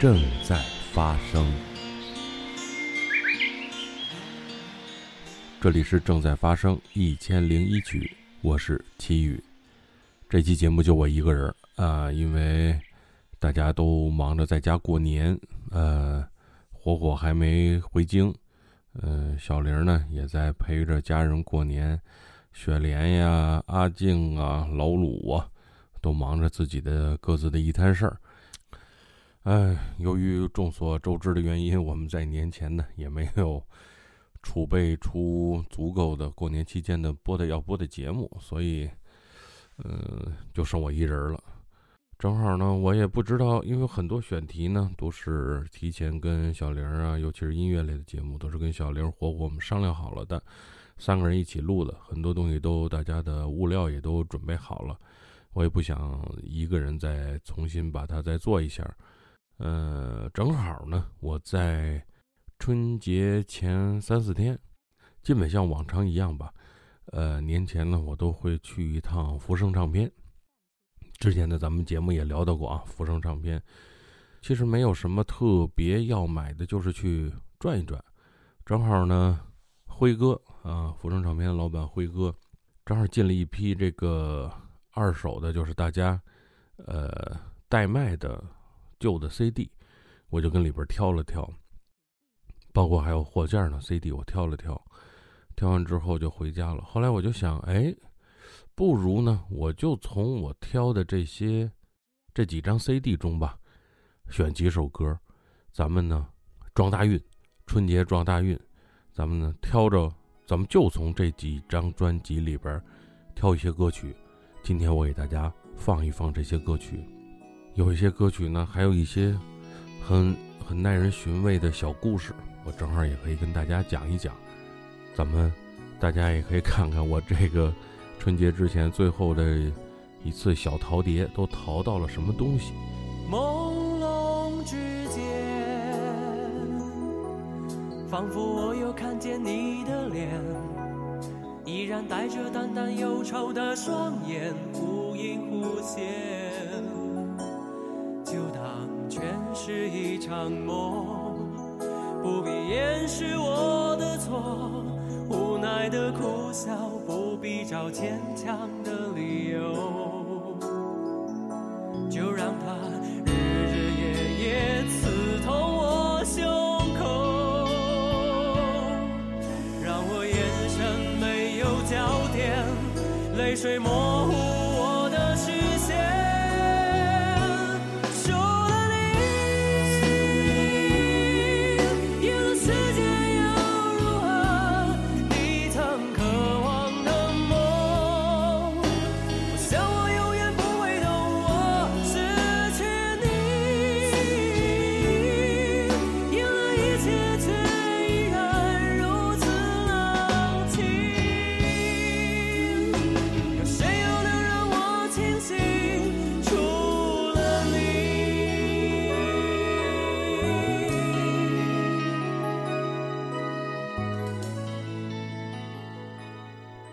正在发生。这里是正在发生一千零一曲，我是齐宇。这期节目就我一个人啊，因为大家都忙着在家过年，呃，火火还没回京，呃，小玲呢也在陪着家人过年，雪莲呀、阿静啊、老鲁啊，都忙着自己的各自的一摊事儿。哎，由于众所周知的原因，我们在年前呢也没有储备出足够的过年期间的播的要播的节目，所以，呃，就剩我一人了。正好呢，我也不知道，因为很多选题呢都是提前跟小玲啊，尤其是音乐类的节目，都是跟小玲、火火我们商量好了的，三个人一起录的，很多东西都大家的物料也都准备好了，我也不想一个人再重新把它再做一下。呃，正好呢，我在春节前三四天，基本像往常一样吧。呃，年前呢，我都会去一趟福生唱片。之前呢，咱们节目也聊到过啊，福生唱片其实没有什么特别要买的，就是去转一转。正好呢，辉哥啊，福生唱片的老板辉哥，正好进了一批这个二手的，就是大家呃代卖的。旧的 CD，我就跟里边挑了挑，包括还有货架呢 CD，我挑了挑，挑完之后就回家了。后来我就想，哎，不如呢，我就从我挑的这些这几张 CD 中吧，选几首歌，咱们呢撞大运，春节撞大运，咱们呢挑着，咱们就从这几张专辑里边挑一些歌曲，今天我给大家放一放这些歌曲。有一些歌曲呢，还有一些很很耐人寻味的小故事，我正好也可以跟大家讲一讲。咱们大家也可以看看我这个春节之前最后的一次小淘碟都淘到了什么东西。朦胧之间，仿佛我又看见你的脸，依然带着淡淡忧愁的双眼，忽隐忽现。是一场梦，不必掩饰我的错，无奈的苦笑，不必找坚强的理由，就让它日日夜夜刺痛我胸口，让我眼神没有焦点，泪水模糊。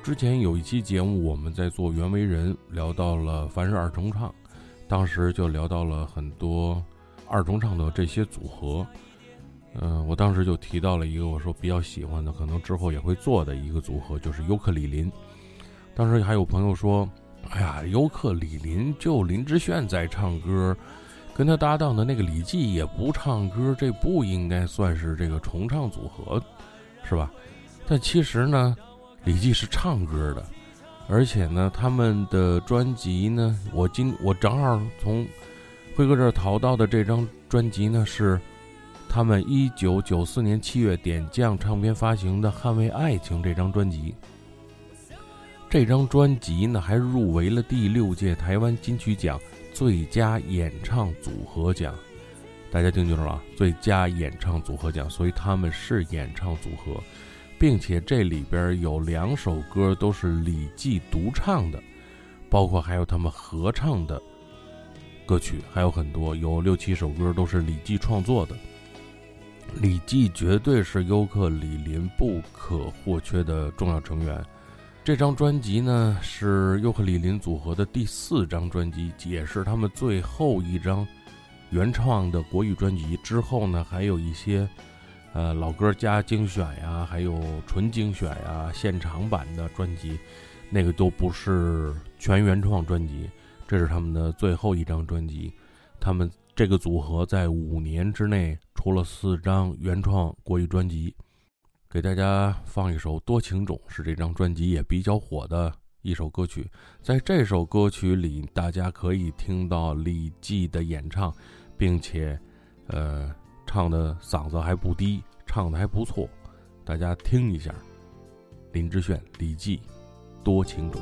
之前有一期节目，我们在做袁惟仁，聊到了凡是二重唱，当时就聊到了很多二重唱的这些组合。嗯，我当时就提到了一个，我说比较喜欢的，可能之后也会做的一个组合，就是尤克里林。当时还有朋友说：“哎呀，尤克里林就林志炫在唱歌，跟他搭档的那个李记也不唱歌，这不应该算是这个重唱组合，是吧？”但其实呢。李记是唱歌的，而且呢，他们的专辑呢，我今我正好从辉哥这儿淘到的这张专辑呢，是他们一九九四年七月点将唱片发行的《捍卫爱情》这张专辑。这张专辑呢，还入围了第六届台湾金曲奖最佳演唱组合奖。大家听清楚了，最佳演唱组合奖，所以他们是演唱组合。并且这里边有两首歌都是李记独唱的，包括还有他们合唱的歌曲，还有很多，有六七首歌都是李记创作的。李记绝对是尤克里林不可或缺的重要成员。这张专辑呢是尤克里林组合的第四张专辑，也是他们最后一张原创的国语专辑，之后呢还有一些呃老歌加精选呀，还有纯精选呀、现场版的专辑，那个都不是全原创专辑，这是他们的最后一张专辑。他们这个组合在五年之内出了四张原创国语专辑，给大家放一首《多情种》，是这张专辑也比较火的。一首歌曲，在这首歌曲里，大家可以听到李记的演唱，并且，呃，唱的嗓子还不低，唱的还不错，大家听一下。林志炫、李记，多情种。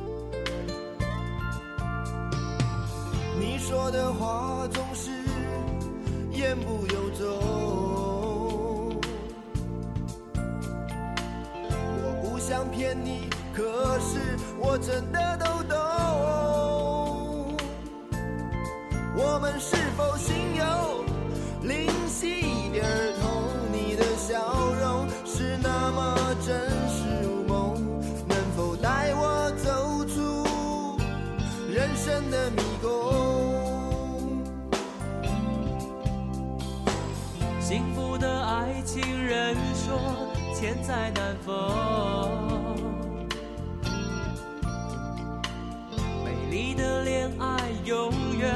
你说的话总是言不由衷，我不想骗你。可是我真的都懂，我们是否心有千载难逢。美丽的恋爱永远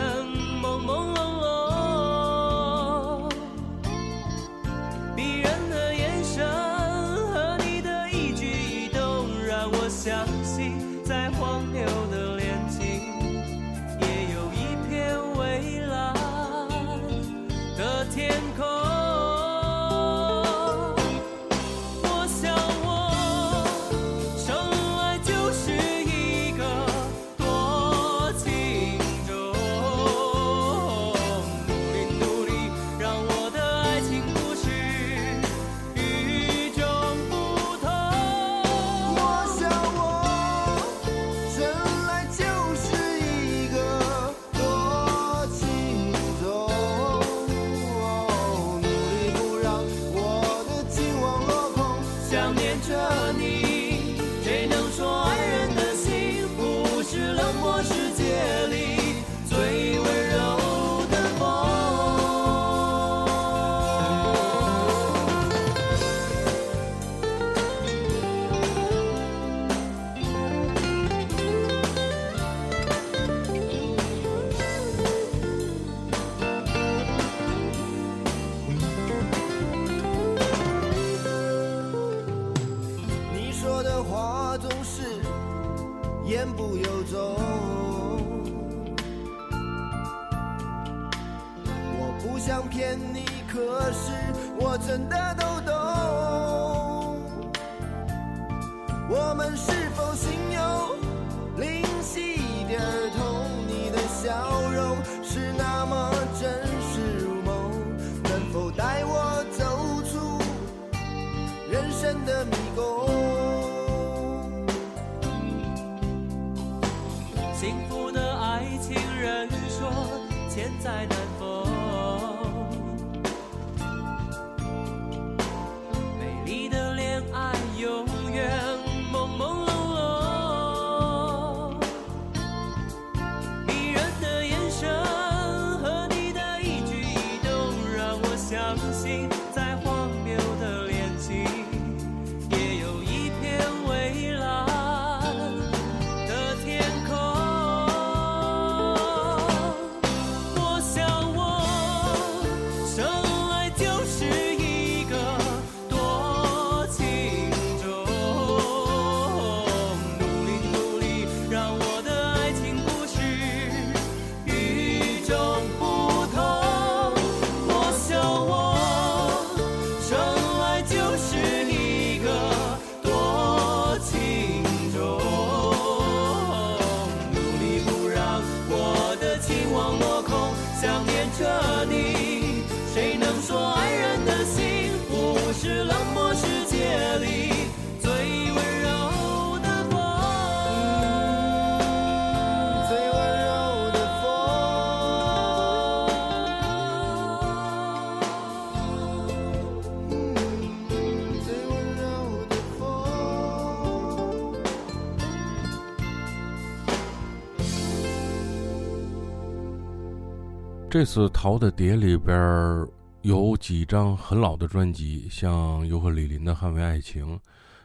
这次淘的碟里边有几张很老的专辑，像尤克里林的《捍卫爱情》，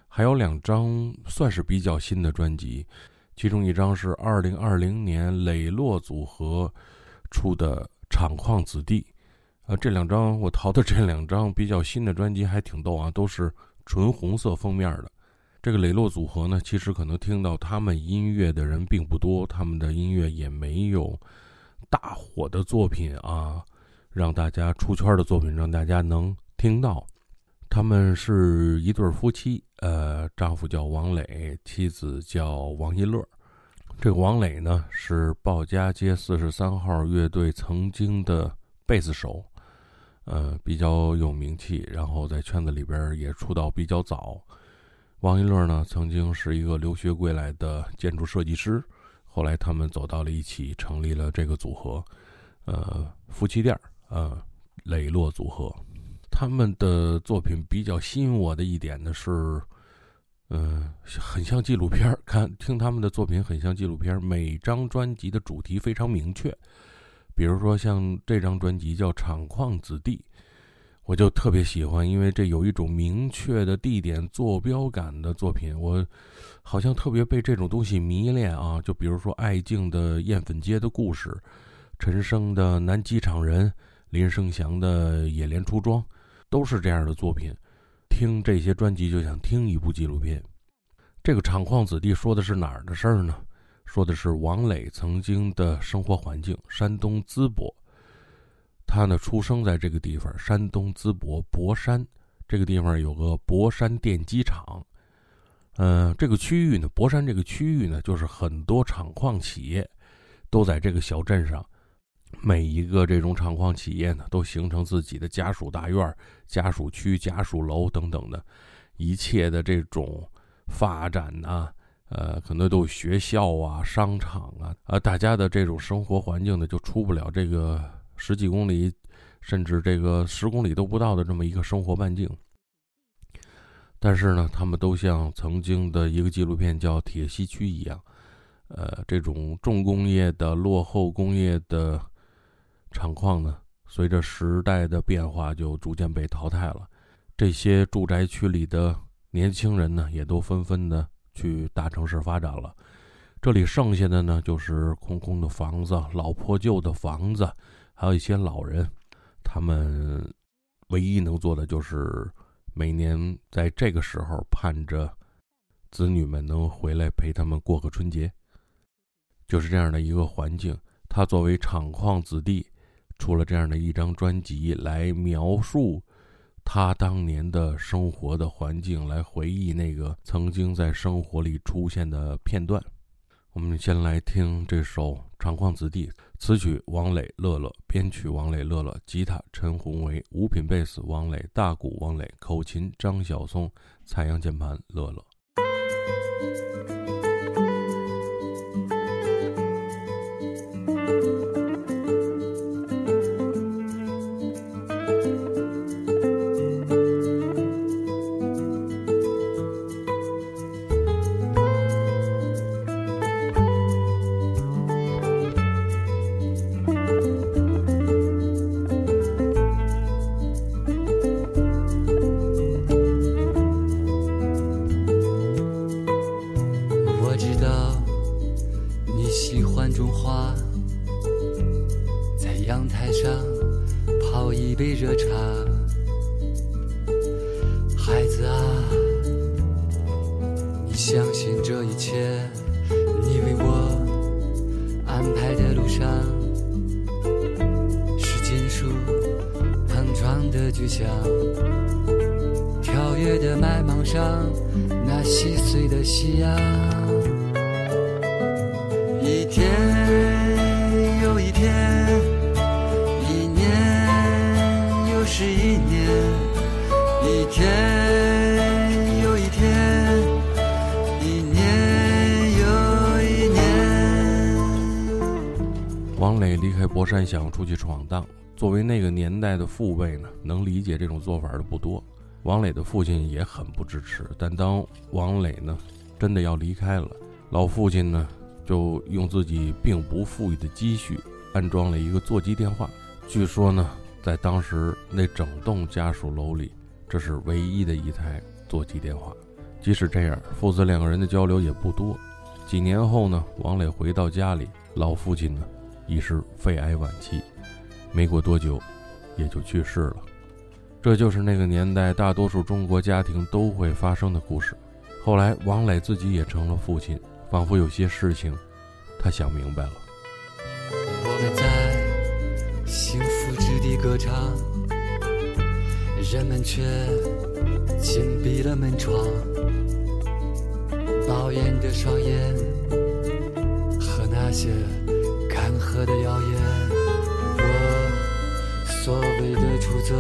还有两张算是比较新的专辑，其中一张是二零二零年磊落组合出的《厂矿子弟》。呃，这两张我淘的这两张比较新的专辑还挺逗啊，都是纯红色封面的。这个磊落组合呢，其实可能听到他们音乐的人并不多，他们的音乐也没有大火的作品啊，让大家出圈的作品让大家能听到。他们是一对夫妻，呃，丈夫叫王磊，妻子叫王一乐。这个王磊呢，是鲍家街四十三号乐队曾经的贝斯手。呃，比较有名气，然后在圈子里边也出道比较早。王一乐呢，曾经是一个留学归来的建筑设计师，后来他们走到了一起，成立了这个组合，呃，夫妻店儿呃，磊落组合。他们的作品比较吸引我的一点呢是，嗯，很像纪录片看听他们的作品很像纪录片每张专辑的主题非常明确。比如说像这张专辑叫《厂矿子弟》，我就特别喜欢，因为这有一种明确的地点坐标感的作品，我好像特别被这种东西迷恋啊。就比如说艾敬的《艳粉街的故事》，陈升的《南机场人》，林生祥的《野莲出庄》，都是这样的作品。听这些专辑就想听一部纪录片。这个《厂矿子弟》说的是哪儿的事儿呢？说的是王磊曾经的生活环境，山东淄博。他呢出生在这个地方，山东淄博博山这个地方有个博山电机厂。嗯，这个区域呢，博山这个区域呢，就是很多厂矿企业都在这个小镇上。每一个这种厂矿企业呢，都形成自己的家属大院、家属区、家属楼等等的，一切的这种发展呢。呃，可能都有学校啊、商场啊，啊，大家的这种生活环境呢，就出不了这个十几公里，甚至这个十公里都不到的这么一个生活半径。但是呢，他们都像曾经的一个纪录片叫《铁西区》一样，呃，这种重工业的落后工业的厂矿呢，随着时代的变化就逐渐被淘汰了。这些住宅区里的年轻人呢，也都纷纷的。去大城市发展了，这里剩下的呢就是空空的房子、老破旧的房子，还有一些老人。他们唯一能做的就是每年在这个时候盼着子女们能回来陪他们过个春节。就是这样的一个环境，他作为厂矿子弟，出了这样的一张专辑来描述。他当年的生活的环境，来回忆那个曾经在生活里出现的片段。我们先来听这首《长矿子弟》，词曲王磊、乐乐，编曲王磊、乐乐，吉他陈宏伟，五品贝斯王磊，大鼓王磊，口琴张晓松，采样键盘乐乐。解这种做法的不多。王磊的父亲也很不支持，但当王磊呢真的要离开了，老父亲呢就用自己并不富裕的积蓄安装了一个座机电话。据说呢，在当时那整栋家属楼里，这是唯一的一台座机电话。即使这样，父子两个人的交流也不多。几年后呢，王磊回到家里，老父亲呢已是肺癌晚期，没过多久也就去世了。这就是那个年代大多数中国家庭都会发生的故事。后来，王磊自己也成了父亲，仿佛有些事情，他想明白了。我们在幸福之地歌唱，人们却紧闭了门窗，抱怨着双眼和那些干涸的谣言。我所谓的出走，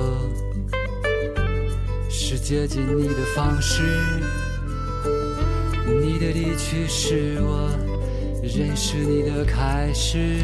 是接近你的方式。你的离去是我认识你的开始。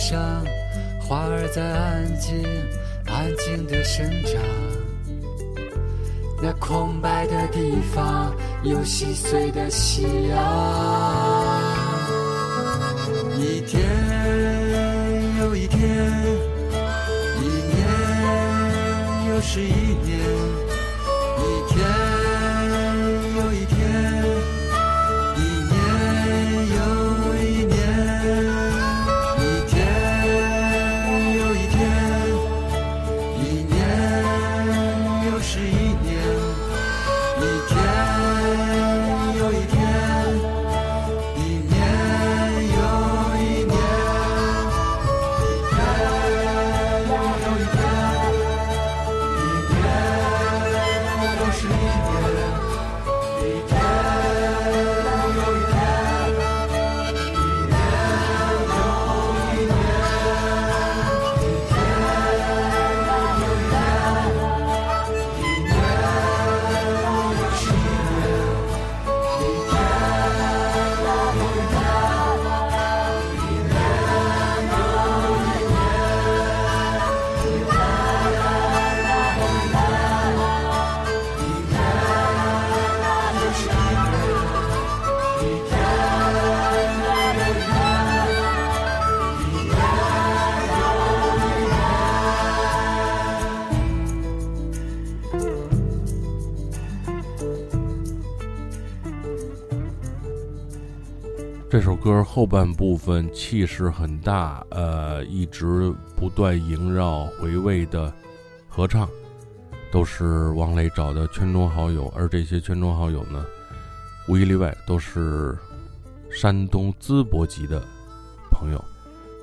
上，花儿在安静、安静的生长。那空白的地方有细碎的夕阳，一天又一天，一年又是一年，一天歌后半部分气势很大，呃，一直不断萦绕回味的合唱，都是王磊找的圈中好友，而这些圈中好友呢，无一例外都是山东淄博籍的朋友。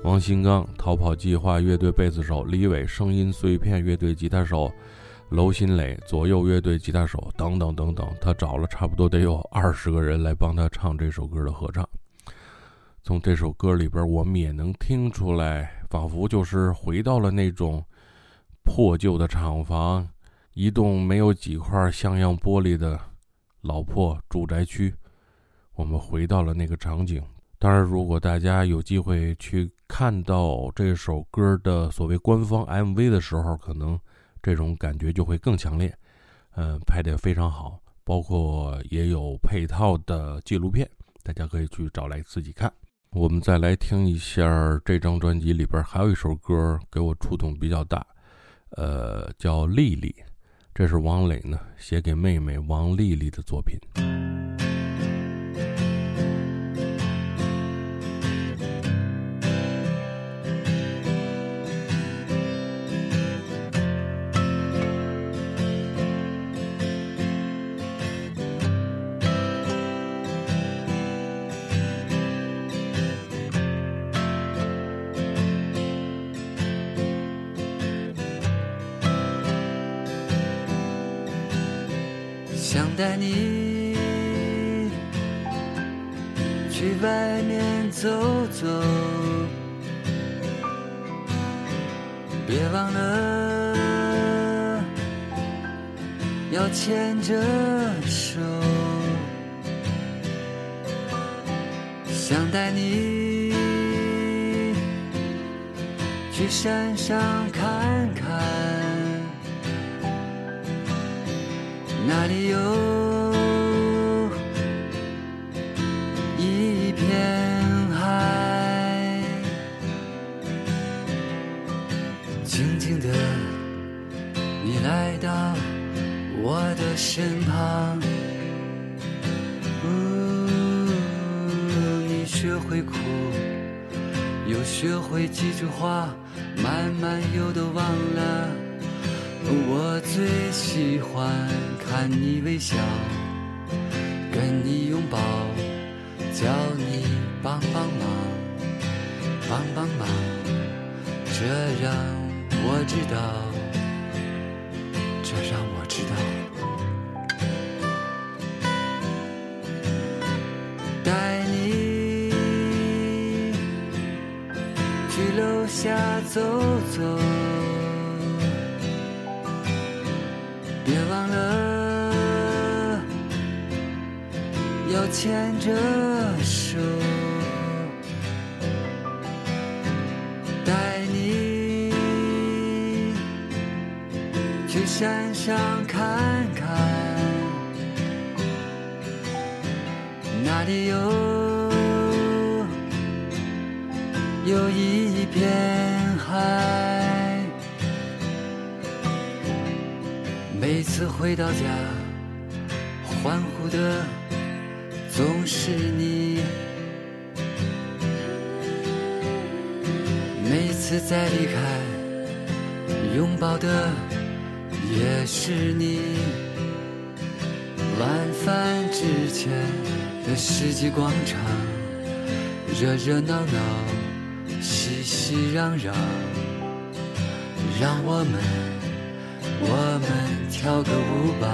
王新刚、逃跑计划乐队贝斯手李伟、声音碎片乐队吉他手娄新磊、左右乐队吉他手等等等等，他找了差不多得有二十个人来帮他唱这首歌的合唱。从这首歌里边，我们也能听出来，仿佛就是回到了那种破旧的厂房，一栋没有几块像样玻璃的老破住宅区。我们回到了那个场景。当然，如果大家有机会去看到这首歌的所谓官方 MV 的时候，可能这种感觉就会更强烈。嗯，拍得非常好，包括也有配套的纪录片，大家可以去找来自己看。我们再来听一下这张专辑里边还有一首歌给我触动比较大，呃，叫《丽丽》，这是王磊呢写给妹妹王丽丽的作品。山上看看，那里有一片海，静静的，你来到我的身旁。呜，你学会哭，又学会几句话，慢慢又都忘了。我最喜欢看你微笑，跟你拥抱，叫你帮帮忙，帮帮忙，这让我知道，这让我山上看看，那里有有一片海。每次回到家，是你。晚饭之前的世纪广场，热热闹闹，熙熙攘攘，让我们。我们跳个舞吧，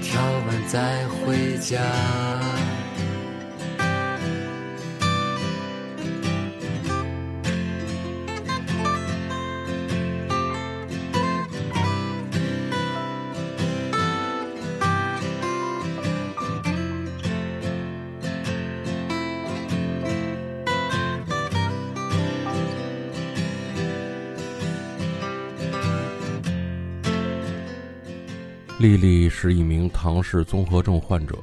跳完再回家。丽丽是一名唐氏综合症患者，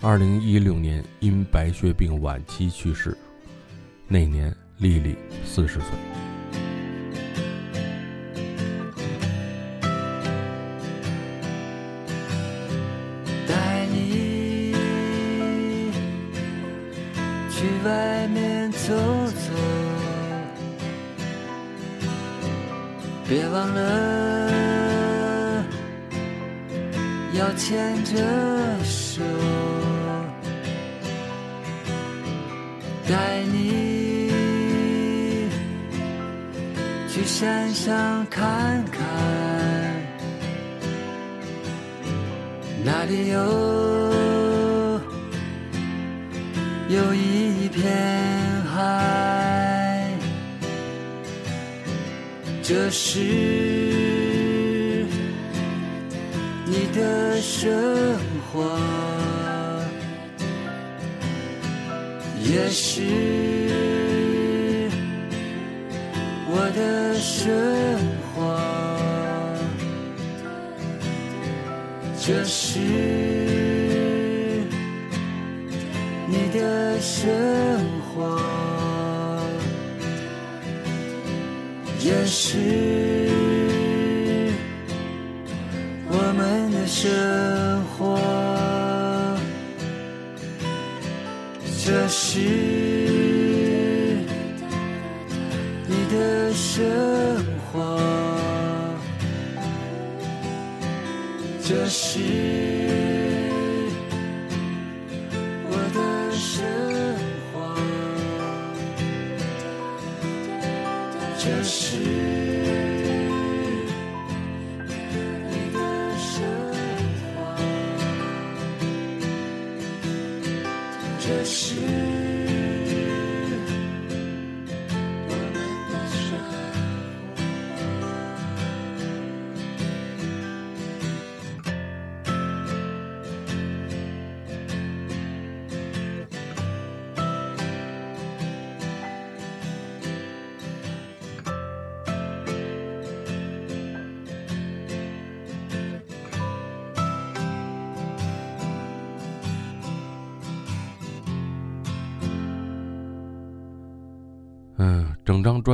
二零一六年因白血病晚期去世，那年丽丽四十岁。带你去外面走走，别忘了牵着手，带你去山上看看。那里有有一片海，这是的生活，也是我的生活。这是你的生活，也是生活。这是你的生活。这是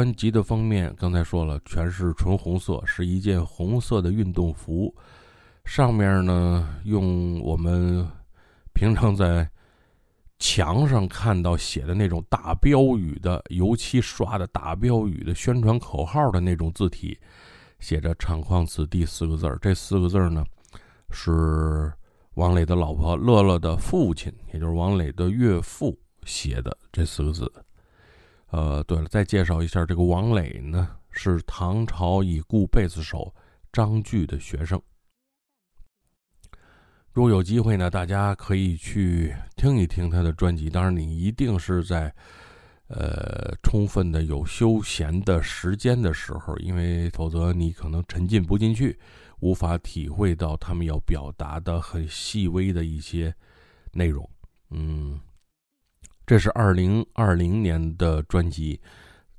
专辑的封面刚才说了，全是纯红色，是一件红色的运动服，上面呢用我们平常在墙上看到写的那种大标语的油漆刷的大标语的宣传口号的那种字体，写着“厂矿子弟”四个字儿。这四个字儿呢，是王磊的老婆乐乐的父亲，也就是王磊的岳父写的这四个字。呃，对了，再介绍一下，这个王磊呢是唐朝已故贝斯手张炬的学生。如果有机会呢，大家可以去听一听他的专辑。当然，你一定是在呃充分的有休闲的时间的时候，因为否则你可能沉浸不进去，无法体会到他们要表达的很细微的一些内容。嗯。这是二零二零年的专辑，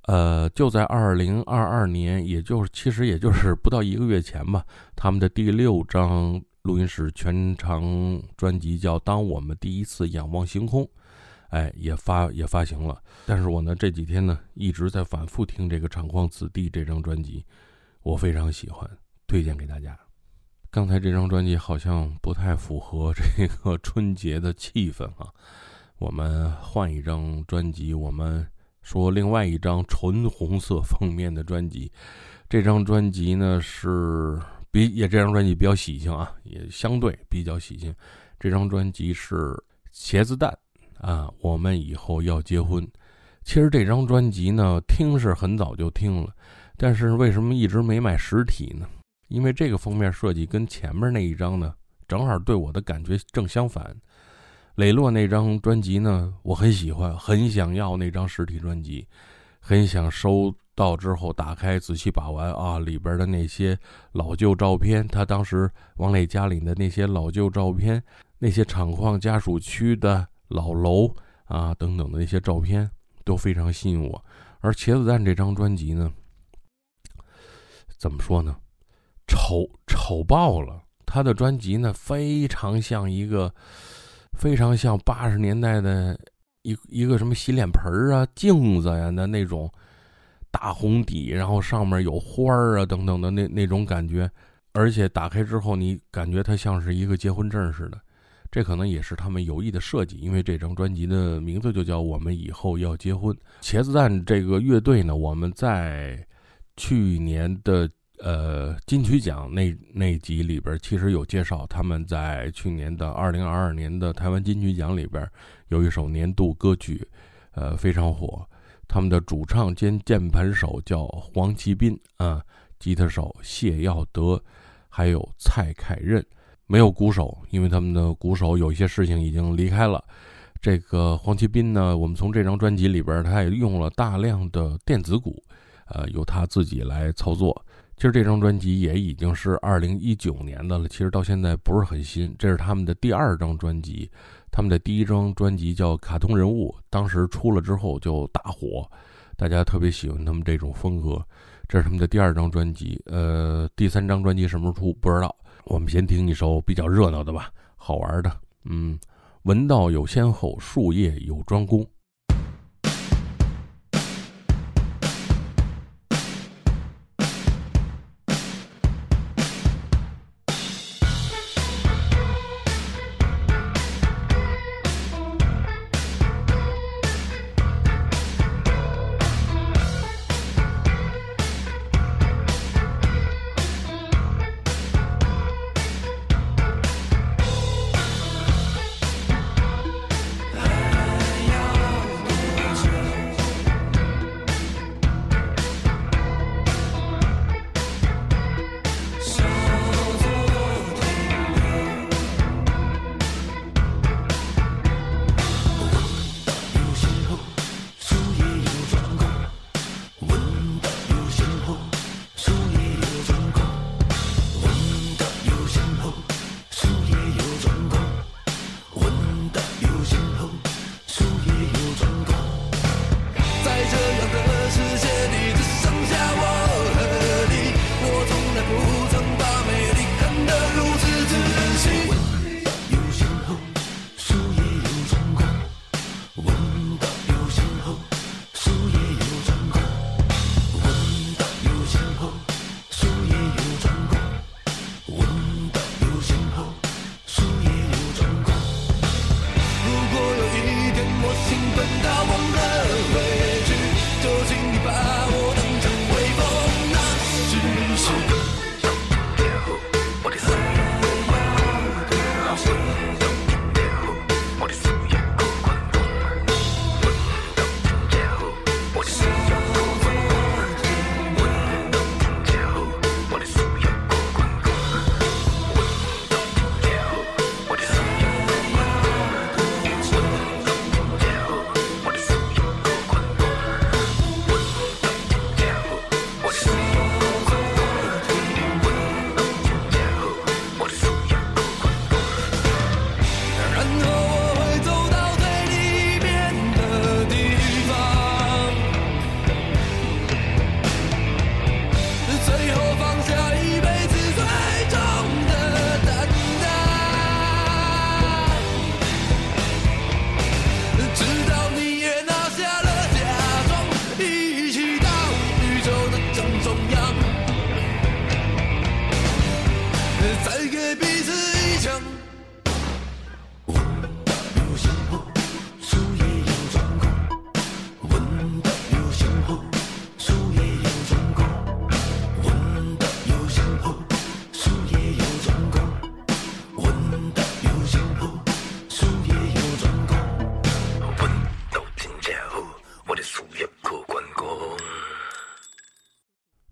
呃，就在二零二二年，也就是其实也就是不到一个月前吧，他们的第六张录音室全长专辑叫《当我们第一次仰望星空》，哎，也发也发行了。但是我呢这几天呢一直在反复听这个《厂矿子弟》这张专辑，我非常喜欢，推荐给大家。刚才这张专辑好像不太符合这个春节的气氛啊。我们换一张专辑，我们说另外一张纯红色封面的专辑。这张专辑呢是比也这张专辑比较喜庆啊，也相对比较喜庆。这张专辑是茄子蛋啊，我们以后要结婚。其实这张专辑呢，听是很早就听了，但是为什么一直没买实体呢？因为这个封面设计跟前面那一张呢，正好对我的感觉正相反。磊落那张专辑呢，我很喜欢，很想要那张实体专辑，很想收到之后打开仔细把玩啊，里边的那些老旧照片，他当时王磊家里的那些老旧照片，那些厂矿家属区的老楼啊等等的那些照片都非常吸引我。而茄子蛋这张专辑呢，怎么说呢？丑丑爆了！他的专辑呢，非常像一个。非常像八十年代的一一个什么洗脸盆啊、镜子呀的那种大红底，然后上面有花儿啊等等的那那种感觉，而且打开之后你感觉它像是一个结婚证似的。这可能也是他们有意的设计，因为这张专辑的名字就叫《我们以后要结婚》。茄子蛋这个乐队呢，我们在去年的。呃，金曲奖那那集里边其实有介绍，他们在去年的二零二二年的台湾金曲奖里边有一首年度歌曲，呃，非常火。他们的主唱兼键盘手叫黄奇斌啊，吉他手谢耀德，还有蔡凯任，没有鼓手，因为他们的鼓手有一些事情已经离开了。这个黄奇斌呢，我们从这张专辑里边，他也用了大量的电子鼓，呃，由他自己来操作。其实这张专辑也已经是二零一九年的了，其实到现在不是很新。这是他们的第二张专辑，他们的第一张专辑叫《卡通人物》，当时出了之后就大火，大家特别喜欢他们这种风格。这是他们的第二张专辑，呃，第三张专辑什么时候出不知道。我们先听一首比较热闹的吧，好玩的。嗯，闻道有先后，术业有专攻。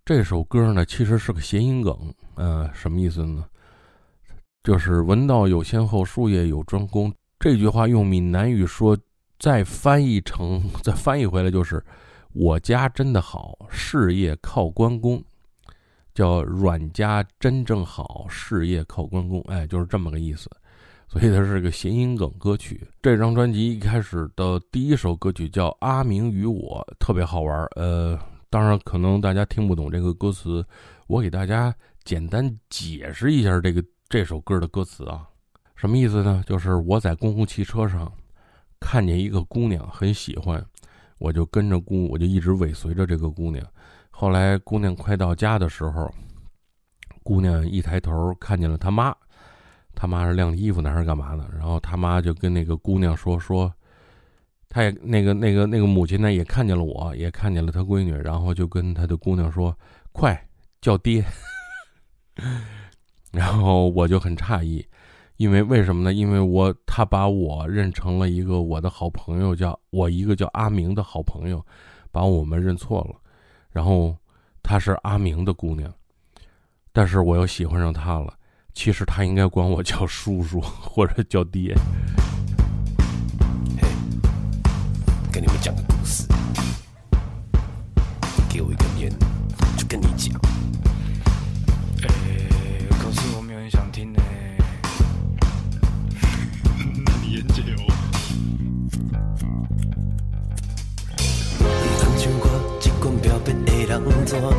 这首歌呢，其实是个谐音梗，呃，什么意思呢？就是“文道有先后，术业有专攻”这句话用闽南语说，再翻译成，再翻译回来就是“我家真的好，事业靠关公”，叫“阮家真正好，事业靠关公”，哎，就是这么个意思。所以它是个谐音梗歌曲。这张专辑一开始的第一首歌曲叫《阿明与我》，特别好玩。呃，当然可能大家听不懂这个歌词，我给大家简单解释一下这个这首歌的歌词啊，什么意思呢？就是我在公共汽车上看见一个姑娘，很喜欢，我就跟着姑，我就一直尾随着这个姑娘。后来姑娘快到家的时候，姑娘一抬头看见了她妈，她妈是晾衣服呢还是干嘛呢？然后她妈就跟那个姑娘说说，他也那个那个那个母亲呢也看见了我，也看见了她闺女，然后就跟她的姑娘说，快叫爹。然后我就很诧异，因为为什么呢？因为我他把我认成了一个我的好朋友，叫我一个叫阿明的好朋友，把我们认错了。然后她是阿明的姑娘，但是我又喜欢上她了。其实她应该管我叫叔叔或者叫爹。跟你们讲个故事，给我一根烟，就跟你讲。哎，可是我没有人想听呢。那你研究亲像我这款表白的人，怎会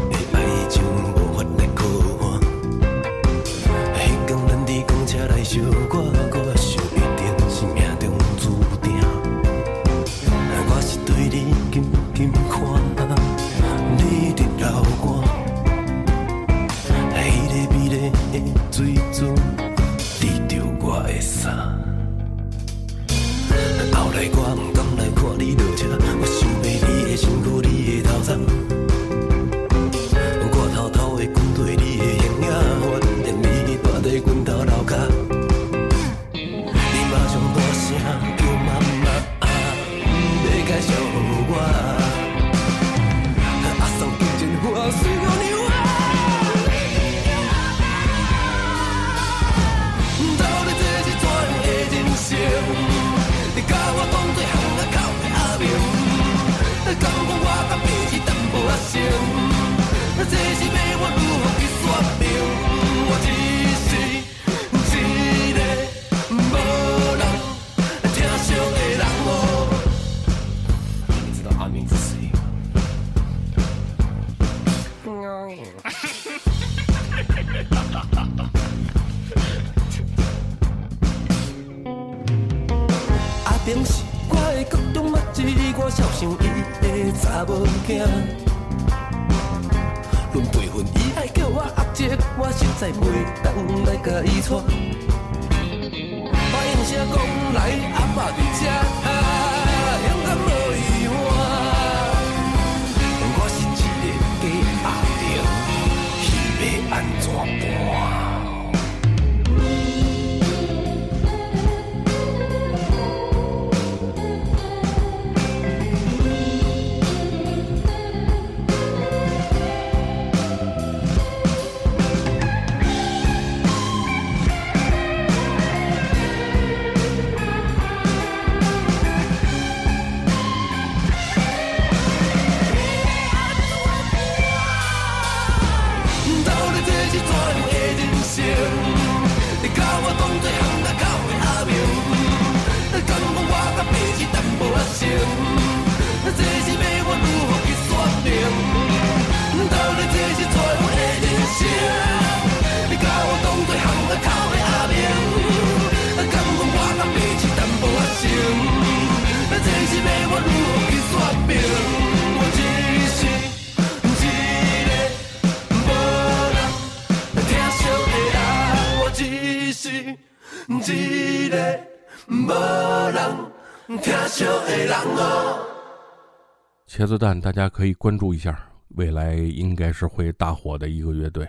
子弹，大家可以关注一下，未来应该是会大火的一个乐队。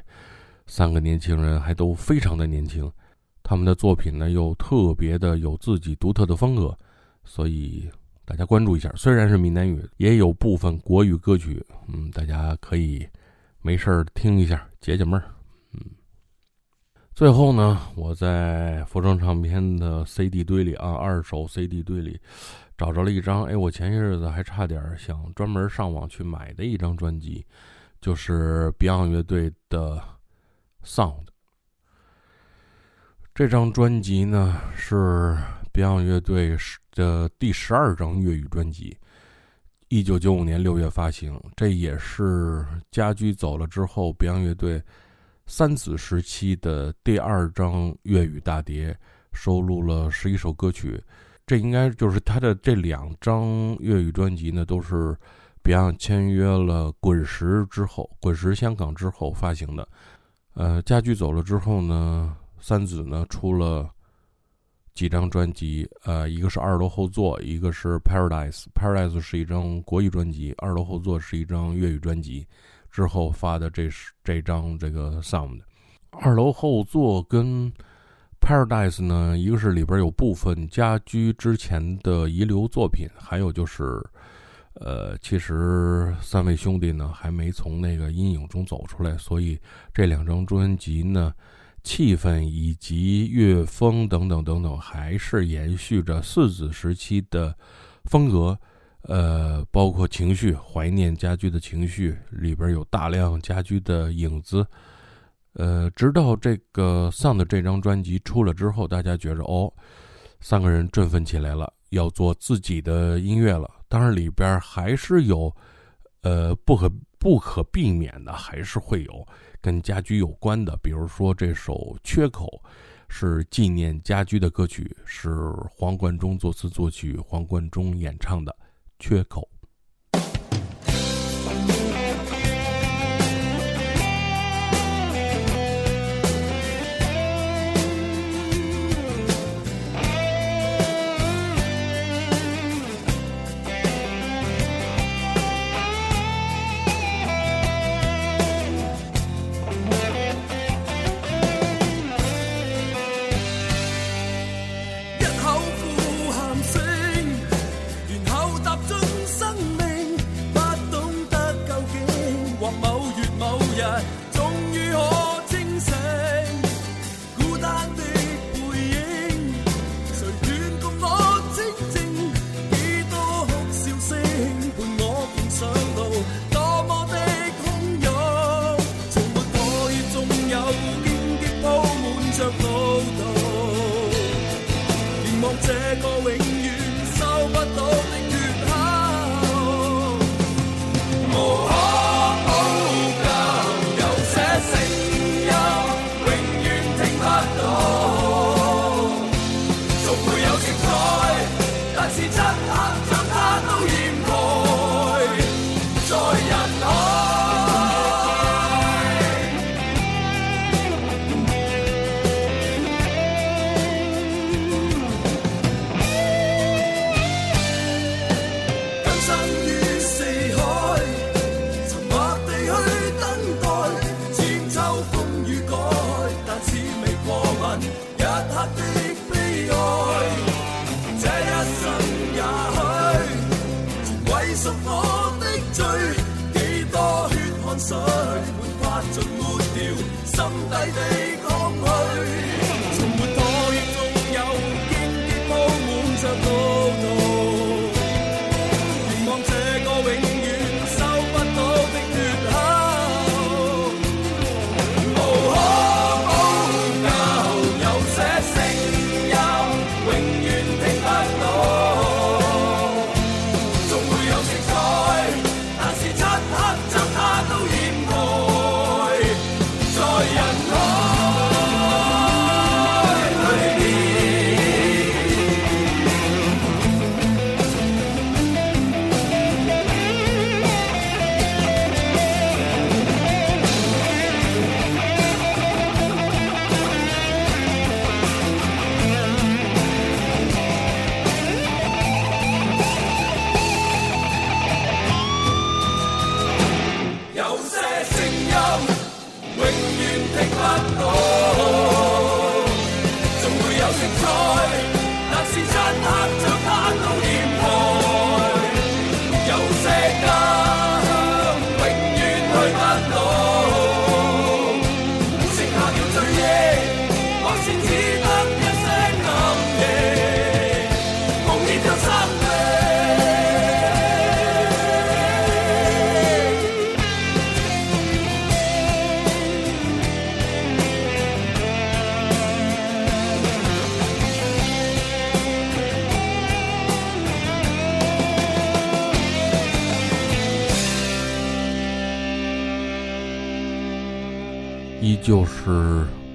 三个年轻人还都非常的年轻，他们的作品呢又特别的有自己独特的风格，所以大家关注一下。虽然是闽南语，也有部分国语歌曲，嗯，大家可以没事儿听一下，解解闷儿。嗯，最后呢，我在服装唱片的 CD 堆里啊，二手 CD 堆里。找着了一张，哎，我前些日子还差点想专门上网去买的一张专辑，就是 Beyond 乐队的《Sound》。这张专辑呢是 Beyond 乐队的第十二张粤语专辑，一九九五年六月发行。这也是家驹走了之后，Beyond 乐队三子时期的第二张粤语大碟，收录了十一首歌曲。这应该就是他的这两张粤语专辑呢，都是 Beyond 签约了滚石之后，滚石香港之后发行的。呃，家驹走了之后呢，三子呢出了几张专辑，呃，一个是二楼后座，一个是 Paradise。Paradise 是一张国语专辑，二楼后座是一张粤语专辑。之后发的这是这张这个 Sound，二楼后座跟。Paradise 呢，一个是里边有部分家居之前的遗留作品，还有就是，呃，其实三位兄弟呢还没从那个阴影中走出来，所以这两张专辑呢，气氛以及乐风等等等等，还是延续着四子时期的风格，呃，包括情绪，怀念家居的情绪，里边有大量家居的影子。呃，直到这个《Sound》这张专辑出了之后，大家觉着哦，三个人振奋起来了，要做自己的音乐了。当然里边还是有，呃，不可不可避免的，还是会有跟家居有关的。比如说这首《缺口》，是纪念家居的歌曲，是黄贯中作词作曲，黄贯中演唱的《缺口》。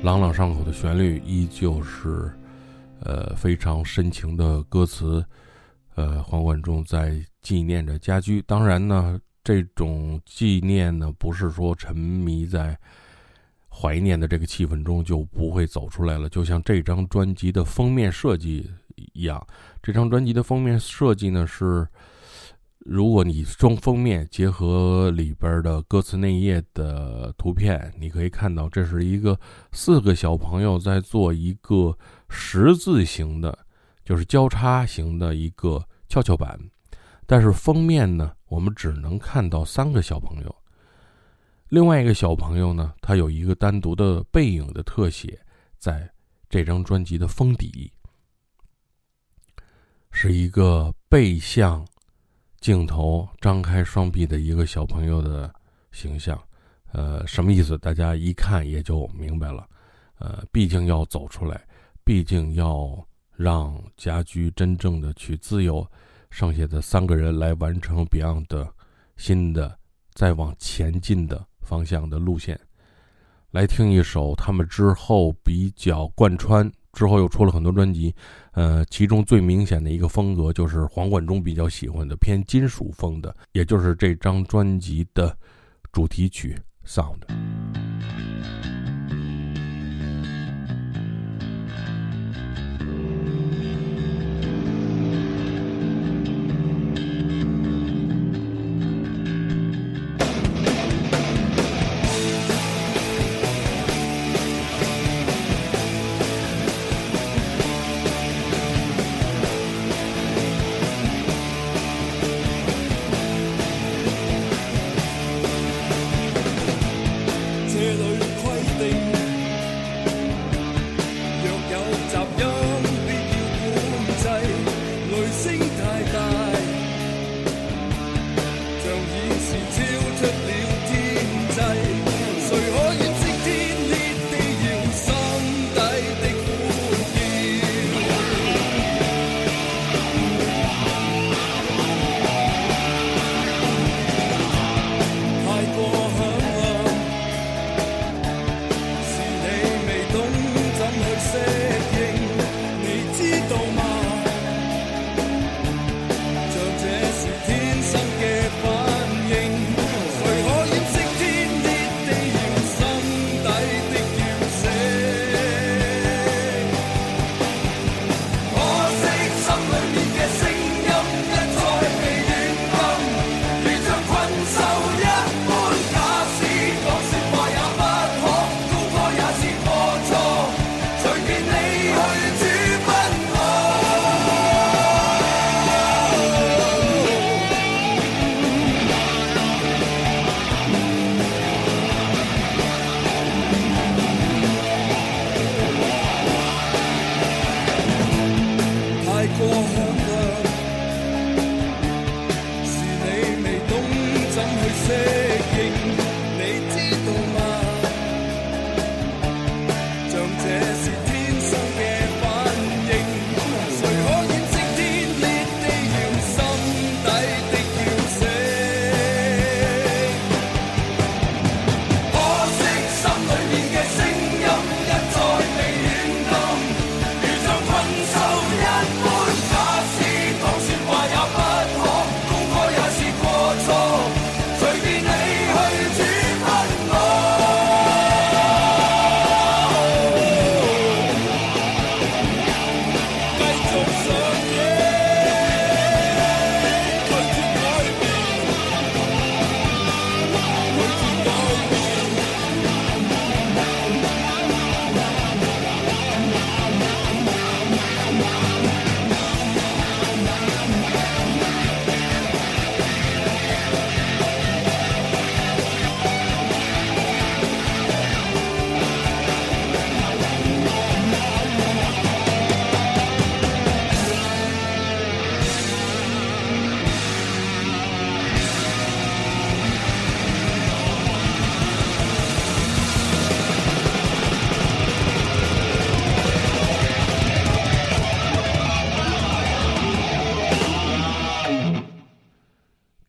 朗朗上口的旋律，依旧是呃非常深情的歌词。呃，黄贯中在纪念着家驹。当然呢，这种纪念呢，不是说沉迷在怀念的这个气氛中就不会走出来了。就像这张专辑的封面设计一样，这张专辑的封面设计呢是。如果你装封面结合里边的歌词内页的图片，你可以看到这是一个四个小朋友在做一个十字形的，就是交叉型的一个跷跷板。但是封面呢，我们只能看到三个小朋友。另外一个小朋友呢，他有一个单独的背影的特写，在这张专辑的封底，是一个背向。镜头张开双臂的一个小朋友的形象，呃，什么意思？大家一看也就明白了。呃，毕竟要走出来，毕竟要让家驹真正的去自由，剩下的三个人来完成 Beyond 的新的再往前进的方向的路线。来听一首他们之后比较贯穿。之后又出了很多专辑，呃，其中最明显的一个风格就是黄贯中比较喜欢的偏金属风的，也就是这张专辑的主题曲《Sound》。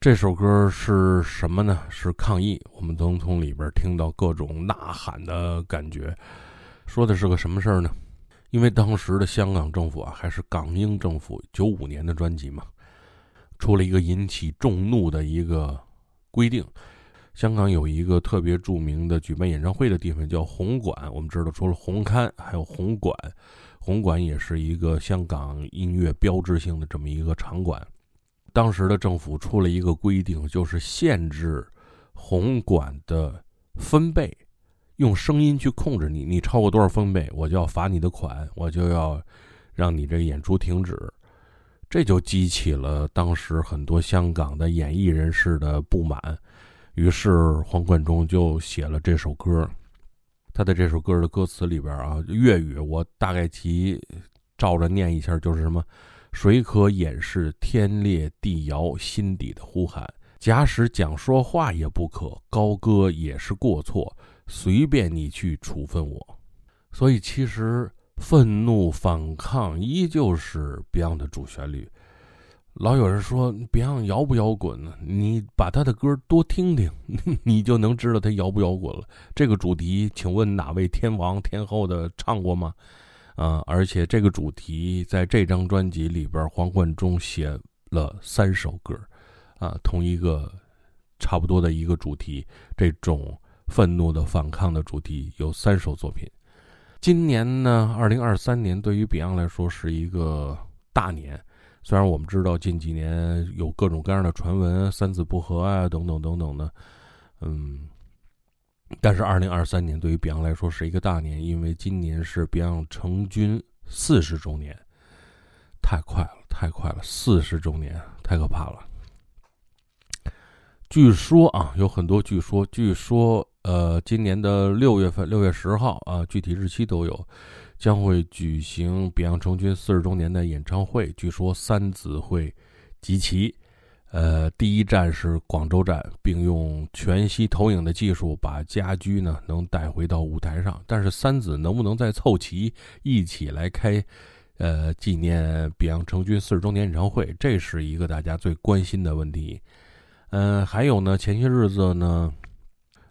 这首歌是什么呢？是抗议。我们能从里边听到各种呐喊的感觉。说的是个什么事儿呢？因为当时的香港政府啊，还是港英政府九五年的专辑嘛，出了一个引起众怒的一个规定。香港有一个特别著名的举办演唱会的地方叫红馆。我们知道，除了红磡，还有红馆。红馆也是一个香港音乐标志性的这么一个场馆。当时的政府出了一个规定，就是限制红馆的分贝，用声音去控制你。你超过多少分贝，我就要罚你的款，我就要让你这个演出停止。这就激起了当时很多香港的演艺人士的不满。于是黄贯中就写了这首歌。他的这首歌的歌词里边啊，粤语我大概其照着念一下，就是什么。谁可掩饰天裂地摇心底的呼喊？假使讲说话也不可，高歌也是过错。随便你去处分我。所以，其实愤怒反抗依旧是 Beyond 的主旋律。老有人说 Beyond 摇不摇滚呢？你把他的歌多听听，你就能知道他摇不摇滚了。这个主题，请问哪位天王天后的唱过吗？啊，而且这个主题在这张专辑里边，黄贯中写了三首歌，啊，同一个差不多的一个主题，这种愤怒的反抗的主题有三首作品。今年呢，二零二三年对于 Beyond 来说是一个大年，虽然我们知道近几年有各种各样的传闻，三子不和啊，等等等等的，嗯。但是，二零二三年对于 Beyond 来说是一个大年，因为今年是 Beyond 成军四十周年，太快了，太快了，四十周年太可怕了。据说啊，有很多据说，据说，呃，今年的六月份，六月十号啊，具体日期都有，将会举行 Beyond 成军四十周年的演唱会。据说三子会集齐。呃，第一站是广州站，并用全息投影的技术把家居呢能带回到舞台上。但是三子能不能再凑齐一起来开，呃，纪念比昂成军四十周年演唱会，这是一个大家最关心的问题。嗯，还有呢，前些日子呢，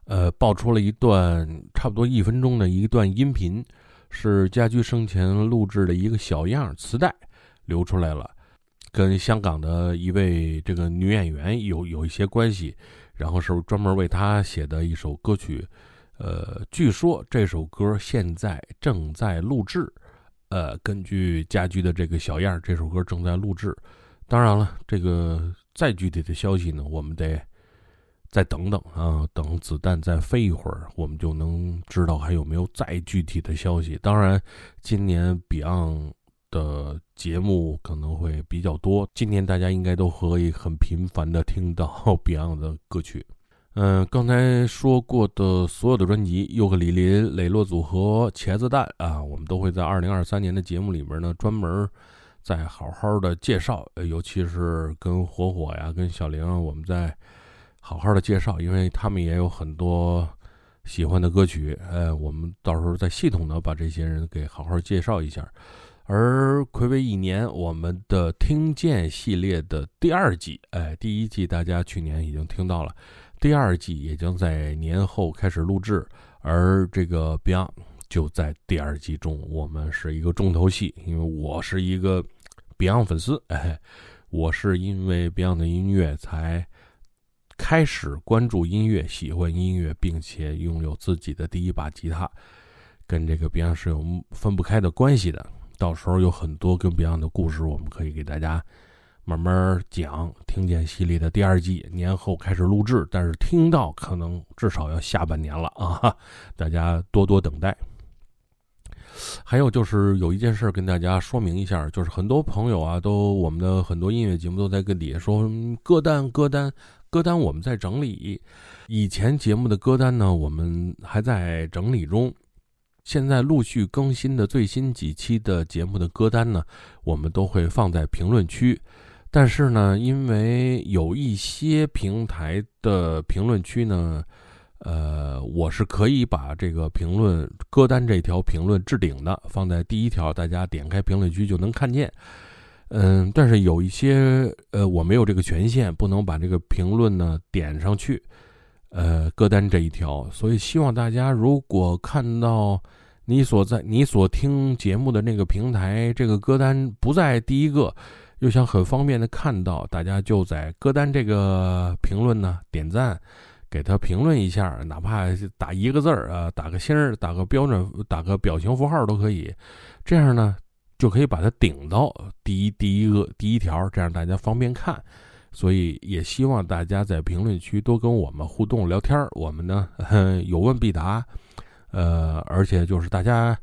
呃，爆出了一段差不多一分钟的一段音频，是家居生前录制的一个小样磁带流出来了。跟香港的一位这个女演员有有一些关系，然后是专门为她写的一首歌曲，呃，据说这首歌现在正在录制，呃，根据家居的这个小样，这首歌正在录制。当然了，这个再具体的消息呢，我们得再等等啊，等子弹再飞一会儿，我们就能知道还有没有再具体的消息。当然，今年 Beyond。的节目可能会比较多。今年大家应该都可以很频繁的听到 Beyond 的歌曲。嗯，刚才说过的所有的专辑，尤克里里、磊落组合、茄子蛋啊，我们都会在二零二三年的节目里边呢，专门再好好的介绍。尤其是跟火火呀、跟小玲，我们再好好的介绍，因为他们也有很多喜欢的歌曲。呃，我们到时候再系统的把这些人给好好介绍一下。而暌违一年，我们的听见系列的第二季，哎，第一季大家去年已经听到了，第二季也将在年后开始录制。而这个 Beyond 就在第二季中，我们是一个重头戏，因为我是一个 Beyond 粉丝，哎，我是因为 Beyond 的音乐才开始关注音乐、喜欢音乐，并且拥有自己的第一把吉他，跟这个 Beyond 是有分不开的关系的。到时候有很多跟 Beyond 的故事，我们可以给大家慢慢讲。听见系列的第二季年后开始录制，但是听到可能至少要下半年了啊！大家多多等待。还有就是有一件事跟大家说明一下，就是很多朋友啊，都我们的很多音乐节目都在跟底下说歌单、歌单、歌单，我们在整理。以前节目的歌单呢，我们还在整理中。现在陆续更新的最新几期的节目的歌单呢，我们都会放在评论区。但是呢，因为有一些平台的评论区呢，呃，我是可以把这个评论歌单这条评论置顶的，放在第一条，大家点开评论区就能看见。嗯，但是有一些呃，我没有这个权限，不能把这个评论呢点上去，呃，歌单这一条。所以希望大家如果看到你所在、你所听节目的那个平台，这个歌单不在第一个，又想很方便的看到，大家就在歌单这个评论呢点赞，给他评论一下，哪怕打一个字儿啊，打个星儿，打个标准，打个表情符号都可以。这样呢。就可以把它顶到第一第一个第一条，这样大家方便看。所以也希望大家在评论区多跟我们互动聊天我们呢 有问必答。呃，而且就是大家，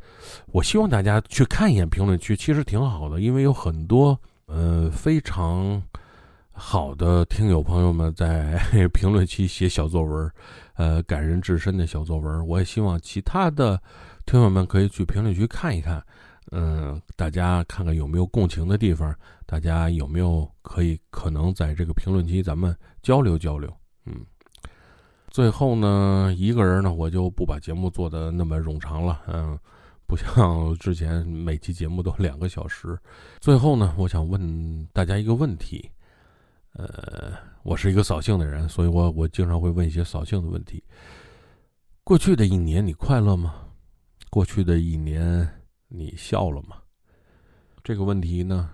我希望大家去看一眼评论区，其实挺好的，因为有很多呃非常好的听友朋友们在 评论区写小作文，呃，感人至深的小作文。我也希望其他的听友们可以去评论区看一看。嗯，大家看看有没有共情的地方，大家有没有可以可能在这个评论区咱们交流交流。嗯，最后呢，一个人呢，我就不把节目做的那么冗长了。嗯，不像之前每期节目都两个小时。最后呢，我想问大家一个问题。呃，我是一个扫兴的人，所以我我经常会问一些扫兴的问题。过去的一年你快乐吗？过去的一年。你笑了吗？这个问题呢，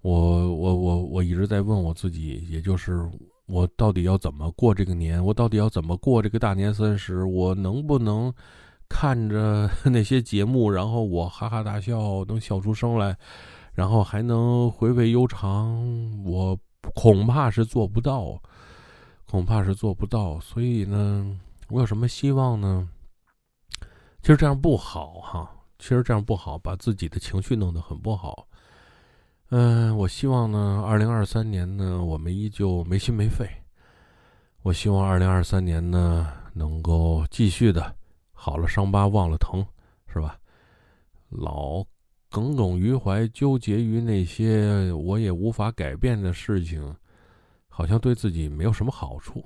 我我我我一直在问我自己，也就是我到底要怎么过这个年？我到底要怎么过这个大年三十？我能不能看着 那些节目，然后我哈哈大笑，能笑出声来，然后还能回味悠长？我恐怕是做不到，恐怕是做不到。所以呢，我有什么希望呢？其实这样不好哈。其实这样不好，把自己的情绪弄得很不好。嗯，我希望呢，二零二三年呢，我们依旧没心没肺。我希望二零二三年呢，能够继续的，好了伤疤忘了疼，是吧？老耿耿于怀，纠结于那些我也无法改变的事情，好像对自己没有什么好处。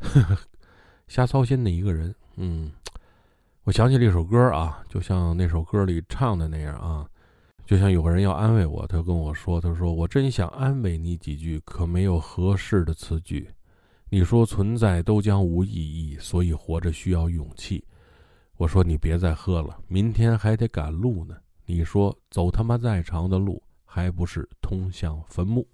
瞎操心的一个人，嗯。我想起了一首歌啊，就像那首歌里唱的那样啊，就像有个人要安慰我，他跟我说：“他说我真想安慰你几句，可没有合适的词句。你说存在都将无意义，所以活着需要勇气。我说你别再喝了，明天还得赶路呢。你说走他妈再长的路，还不是通向坟墓。”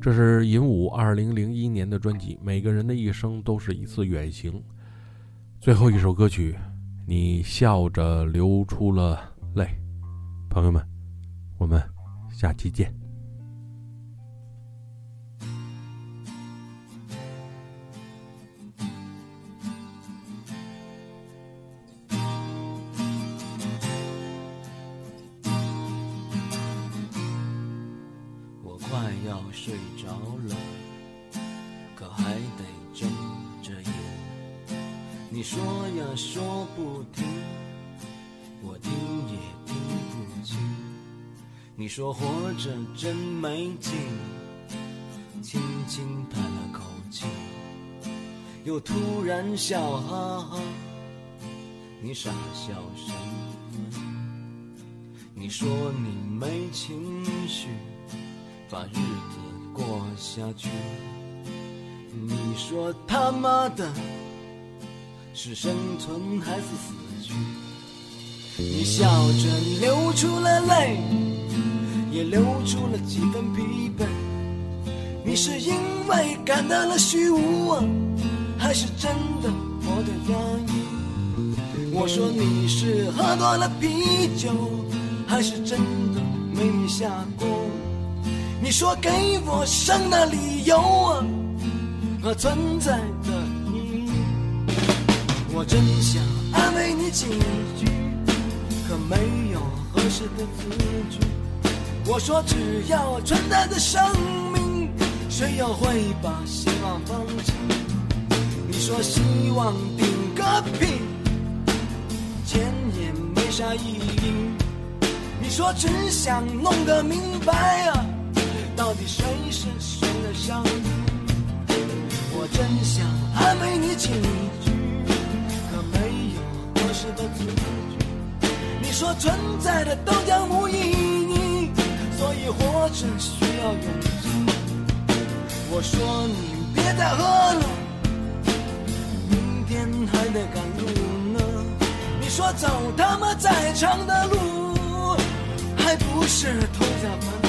这是尹武二零零一年的专辑，每个人的一生都是一次远行。最后一首歌曲，你笑着流出了泪，朋友们，我们下期见。你说活着真没劲，轻轻叹了口气，又突然笑哈哈。你傻笑什么？你说你没情绪，把日子过下去。你说他妈的。是生存还是死去？你笑着流出了泪，也流出了几分疲惫。你是因为感到了虚无啊，还是真的活得压抑？我说你是喝多了啤酒，还是真的没你下过？你说给我生的理由啊，和存在的意义。我真想安慰你几句，可没有合适的字句。我说只要存在的生命，谁又会把希望放弃？你说希望顶个屁，钱也没啥意义。你说只想弄个明白啊，到底谁是谁的上帝？我真想安慰你几句。可没有合适的字句，你说存在的都将无意义。所以活着是需要勇气。我说你别再喝了，明天还得赶路呢。你说走他妈再长的路，还不是头家门。